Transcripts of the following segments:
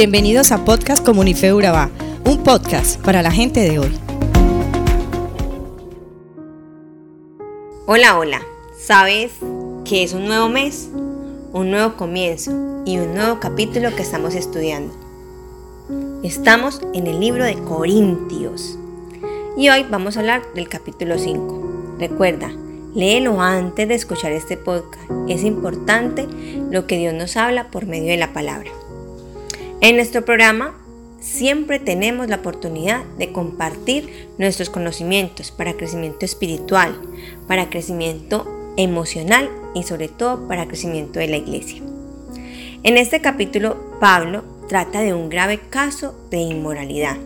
Bienvenidos a Podcast Comunife Urabá, un podcast para la gente de hoy. Hola, hola. ¿Sabes que es un nuevo mes? Un nuevo comienzo y un nuevo capítulo que estamos estudiando. Estamos en el libro de Corintios y hoy vamos a hablar del capítulo 5. Recuerda, léelo antes de escuchar este podcast. Es importante lo que Dios nos habla por medio de la palabra. En nuestro programa siempre tenemos la oportunidad de compartir nuestros conocimientos para crecimiento espiritual, para crecimiento emocional y sobre todo para crecimiento de la iglesia. En este capítulo, Pablo trata de un grave caso de inmoralidad.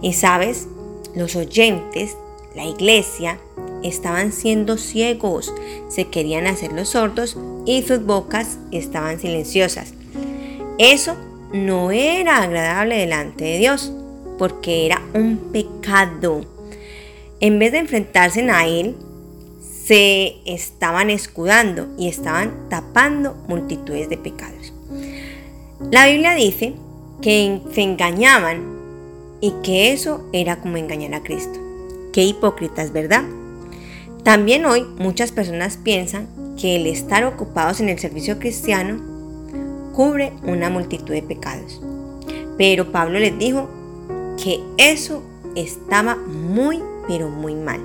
Y sabes, los oyentes, la iglesia, estaban siendo ciegos, se querían hacer los sordos y sus bocas estaban silenciosas. Eso no era agradable delante de Dios, porque era un pecado. En vez de enfrentarse a Él, se estaban escudando y estaban tapando multitudes de pecados. La Biblia dice que se engañaban y que eso era como engañar a Cristo. Qué hipócritas, ¿verdad? También hoy muchas personas piensan que el estar ocupados en el servicio cristiano cubre una multitud de pecados. Pero Pablo les dijo que eso estaba muy, pero muy mal.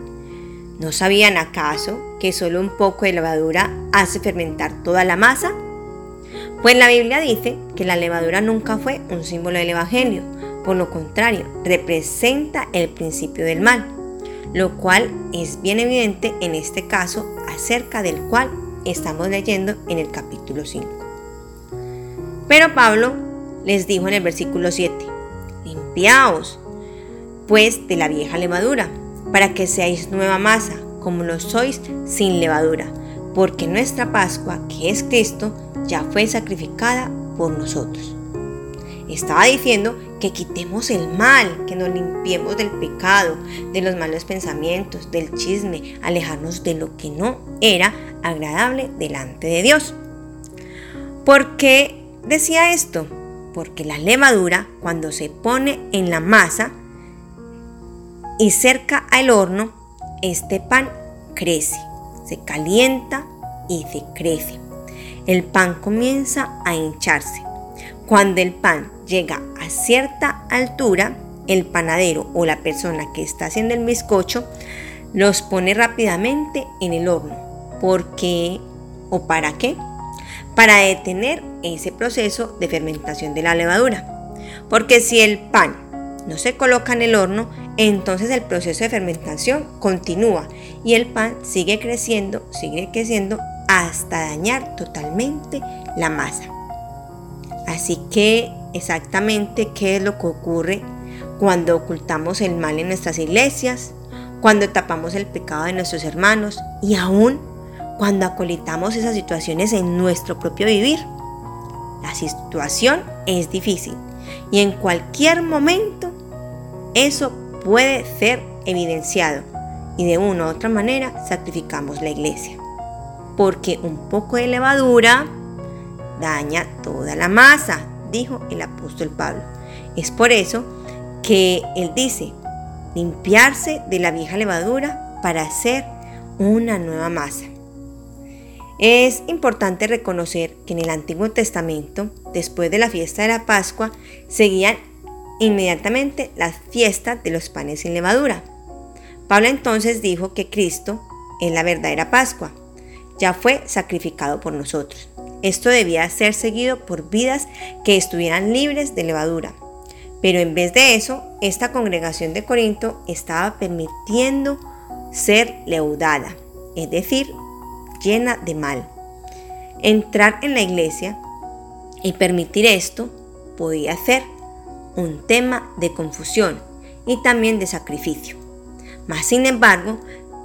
¿No sabían acaso que solo un poco de levadura hace fermentar toda la masa? Pues la Biblia dice que la levadura nunca fue un símbolo del Evangelio, por lo contrario, representa el principio del mal, lo cual es bien evidente en este caso acerca del cual estamos leyendo en el capítulo 5. Pero Pablo les dijo en el versículo 7, limpiaos pues de la vieja levadura, para que seáis nueva masa, como lo sois sin levadura, porque nuestra Pascua, que es Cristo, ya fue sacrificada por nosotros. Estaba diciendo que quitemos el mal, que nos limpiemos del pecado, de los malos pensamientos, del chisme, alejarnos de lo que no era agradable delante de Dios. Porque Decía esto porque la levadura, cuando se pone en la masa y cerca al horno, este pan crece, se calienta y se crece. El pan comienza a hincharse. Cuando el pan llega a cierta altura, el panadero o la persona que está haciendo el bizcocho los pone rápidamente en el horno. ¿Por qué o para qué? Para detener ese proceso de fermentación de la levadura. Porque si el pan no se coloca en el horno, entonces el proceso de fermentación continúa y el pan sigue creciendo, sigue creciendo hasta dañar totalmente la masa. Así que exactamente qué es lo que ocurre cuando ocultamos el mal en nuestras iglesias, cuando tapamos el pecado de nuestros hermanos y aún cuando acolitamos esas situaciones en nuestro propio vivir. La situación es difícil y en cualquier momento eso puede ser evidenciado y de una u otra manera sacrificamos la iglesia. Porque un poco de levadura daña toda la masa, dijo el apóstol Pablo. Es por eso que él dice, limpiarse de la vieja levadura para hacer una nueva masa. Es importante reconocer que en el Antiguo Testamento, después de la fiesta de la Pascua, seguían inmediatamente las fiestas de los panes sin levadura. Pablo entonces dijo que Cristo es la verdadera Pascua, ya fue sacrificado por nosotros. Esto debía ser seguido por vidas que estuvieran libres de levadura. Pero en vez de eso, esta congregación de Corinto estaba permitiendo ser leudada, es decir, llena de mal. Entrar en la iglesia y permitir esto podía ser un tema de confusión y también de sacrificio. Mas, sin embargo,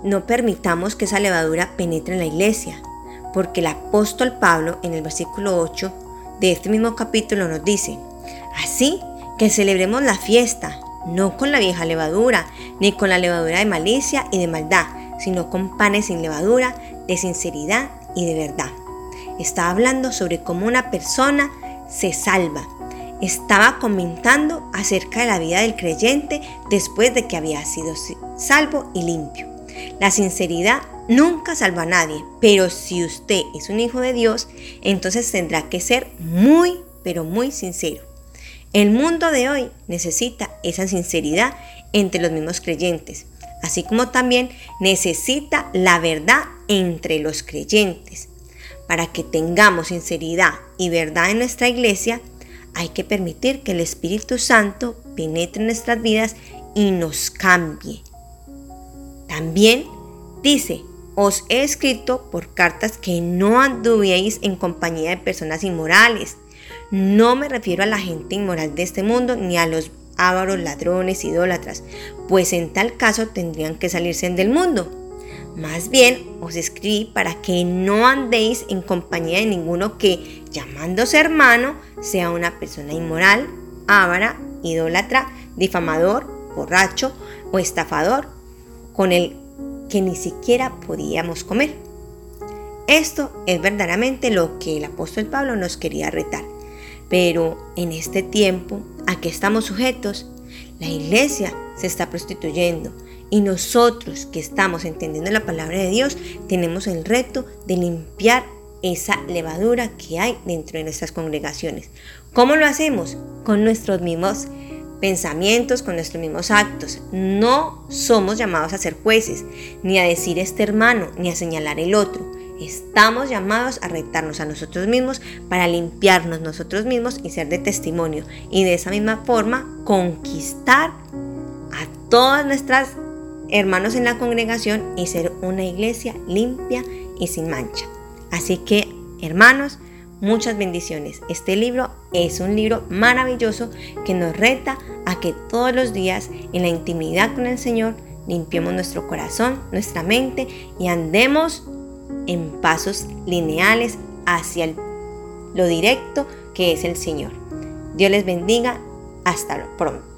no permitamos que esa levadura penetre en la iglesia, porque el apóstol Pablo en el versículo 8 de este mismo capítulo nos dice, así que celebremos la fiesta, no con la vieja levadura, ni con la levadura de malicia y de maldad, sino con panes sin levadura, de sinceridad y de verdad. Está hablando sobre cómo una persona se salva. estaba comentando acerca de la vida del creyente después de que había sido salvo y limpio. La sinceridad nunca salva a nadie, pero si usted es un hijo de Dios, entonces tendrá que ser muy, pero muy sincero. El mundo de hoy necesita esa sinceridad entre los mismos creyentes, así como también necesita la verdad entre los creyentes. Para que tengamos sinceridad y verdad en nuestra iglesia, hay que permitir que el Espíritu Santo penetre en nuestras vidas y nos cambie. También dice, os he escrito por cartas que no anduvieis en compañía de personas inmorales. No me refiero a la gente inmoral de este mundo ni a los ávaros, ladrones, idólatras, pues en tal caso tendrían que salirse del mundo. Más bien os escribí para que no andéis en compañía de ninguno que, llamándose hermano, sea una persona inmoral, ávara, idólatra, difamador, borracho o estafador, con el que ni siquiera podíamos comer. Esto es verdaderamente lo que el apóstol Pablo nos quería retar. Pero en este tiempo a que estamos sujetos, la iglesia se está prostituyendo y nosotros que estamos entendiendo la palabra de Dios tenemos el reto de limpiar esa levadura que hay dentro de nuestras congregaciones. ¿Cómo lo hacemos? Con nuestros mismos pensamientos, con nuestros mismos actos. No somos llamados a ser jueces, ni a decir este hermano, ni a señalar el otro. Estamos llamados a retarnos a nosotros mismos para limpiarnos nosotros mismos y ser de testimonio. Y de esa misma forma conquistar a todas nuestras hermanos en la congregación y ser una iglesia limpia y sin mancha. Así que, hermanos, muchas bendiciones. Este libro es un libro maravilloso que nos reta a que todos los días en la intimidad con el Señor limpiemos nuestro corazón, nuestra mente y andemos en pasos lineales hacia lo directo que es el Señor. Dios les bendiga. Hasta pronto.